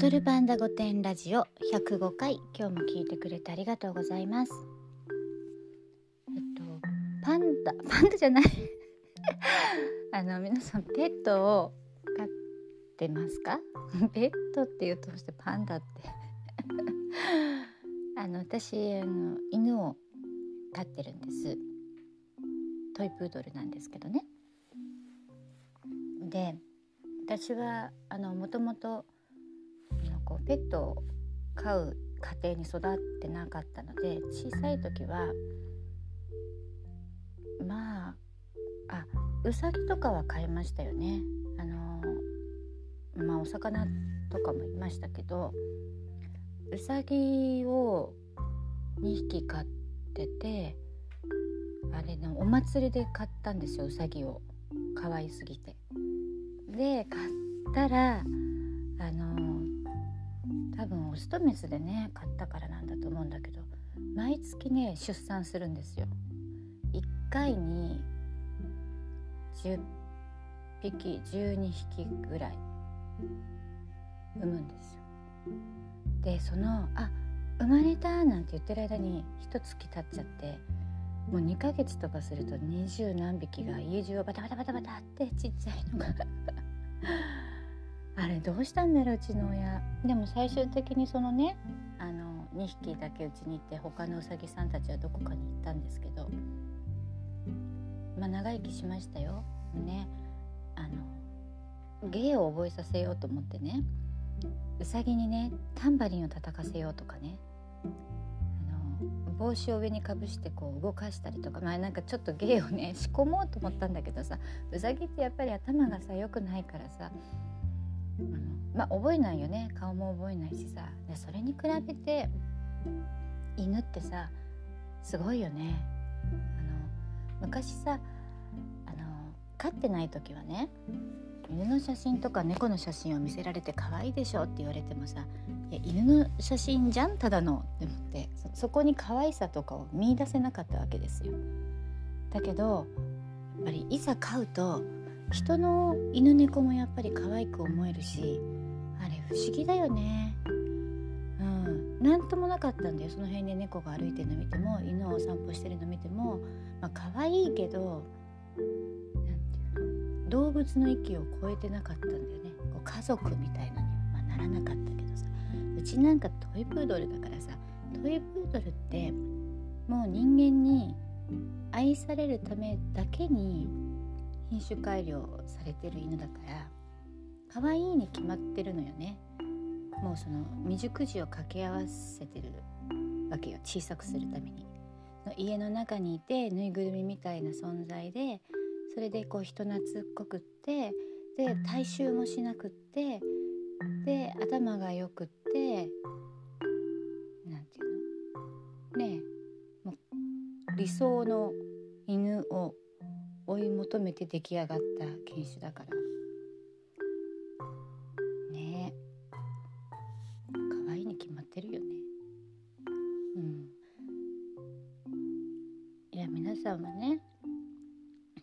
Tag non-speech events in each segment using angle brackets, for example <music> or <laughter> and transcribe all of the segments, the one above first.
踊るパンダ御殿ラジオ105回今日も聞いてくれてありがとうございます。えっとパンダ <laughs> パンダじゃない。<laughs> あの皆さんペットを飼ってますか？<laughs> ペットって言うとしてパンダって。あの私あの犬を飼ってるんです。トイプードルなんですけどね。で私はあのもともとこうペットを飼う家庭に育ってなかったので小さい時はまああうさぎとかは飼いましたよね。あのまあお魚とかもいましたけどうさぎを2匹飼っててあれのお祭りで買ったんですようさぎを可愛すぎて。で買ったらあの多分オスとメスでね買ったからなんだと思うんだけど毎月ね出産するんですよ。1回に10匹12匹ぐらい産むんですよ。でそのあ生まれたなんて言ってる間に一月経っちゃってもう2ヶ月とかすると二十何匹が家中をバタバタバタバタってちっちゃいのが <laughs> あれどうしたんだろううちの親。でも最終的にそのねあの2匹だけうちに行って他のうさぎさんたちはどこかに行ったんですけど。まあ長生きしましたよ。ね。あの芸を覚えさせようと思ってね。うさぎにねタンバリンを叩かせようとかね。あの帽子を上にかぶしてこう動かしたりとか。まあなんかちょっと芸をね仕込もうと思ったんだけどさ。うさぎってやっぱり頭がさ良くないからさ。あのまあ覚えないよね。顔も覚えないしさ。でそれに比べて犬ってさすごいよね。あの昔さあの飼ってない時はね犬の写真とか猫の写真を見せられて可愛いでしょって言われてもさいや犬の写真じゃん？ただの。って思ってそこに可愛さとかを見いだせなかったわけですよ。だけどやっぱりいざ飼うと人の犬猫もやっぱり可愛く思えるしあれ不思議だよね。うん。何ともなかったんだよ。その辺で猫が歩いてるの見ても犬をお散歩してるの見てもまあ可愛いけど動物の域を超えてなかったんだよね。こう家族みたいなには、ま、ならなかったけどさ。うちなんかトイプードルだからさトイプードルってもう人間に愛されるためだけに品種改良されてる犬だから可愛いに決まってるのよね。もうその未熟児を掛け合わせてるわけよ。小さくするために。家の中にいてぬいぐるみみたいな存在でそれでこう人懐っこくってで体臭もしなくってで頭がよくって何て言うの？ねえもう理想の犬を追い求めて出来上がった犬種だから。ねえ。可愛いに決まってるよね。うん。いや皆さんはね、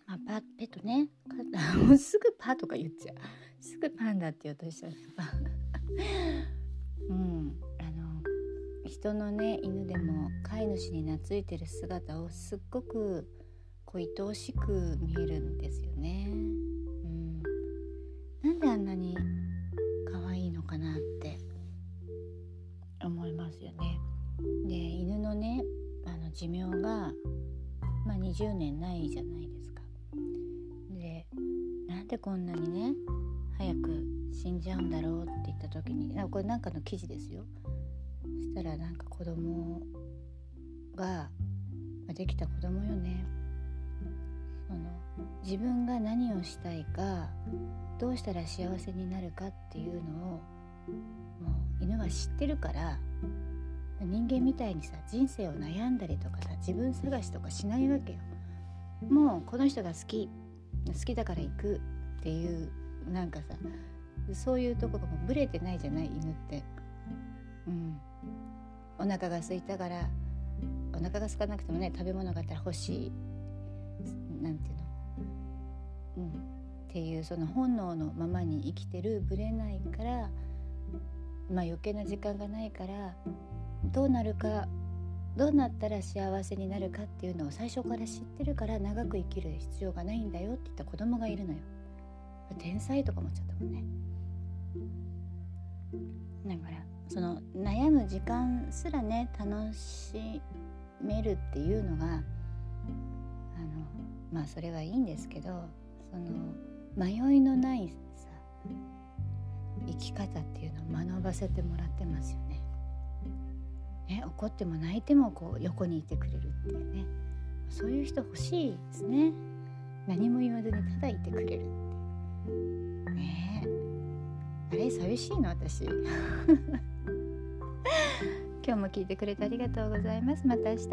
まあ、パペットね。<laughs> もうすぐパとか言っちゃう。すぐパンダって言おうとしちゃう <laughs> うん。あの人のね犬でも飼い主に懐いてる姿をすっごくこう愛おしく見えるんですよね。うん、なんであんなに可愛いのかなって思いますよね。で犬のねあの寿命が、まあ、20年ないじゃないですか。でなんでこんなにね早く死んじゃうんだろうって言った時にこれなんかの記事ですよ。そしたらなんか子供ができた子供よねその自分が何をしたいかどうしたら幸せになるかっていうのをもう犬は知ってるから人間みたいにさ人生を悩んだりとかさ自分探しとかしないわけよ。もうこの人が好き好きだから行くっていうなんかさそういうとこがもうブレてないじゃない犬って。うん、お腹が空いたからお腹が空かなくてもね食べ物があったら欲しいなんていうの、うん、っていうその本能のままに生きてるぶれないからまあ、余計な時間がないからどうなるかどうなったら幸せになるかっていうのを最初から知ってるから長く生きる必要がないんだよって言った子供がいるのよ。天才とか思っちゃったもんね。だからその悩む時間すらね楽しめるっていうのがあのまあそれはいいんですけどその迷いのないさ生き方っていうのを学ばせてもらってますよね。ね怒っても泣いてもこう横にいてくれるっていうね。そういう人欲しいですね。何も言わずにただいてくれるって。ね。あれ寂しいの私。<laughs> 今日も聞いてくれてありがとうございます。また明日。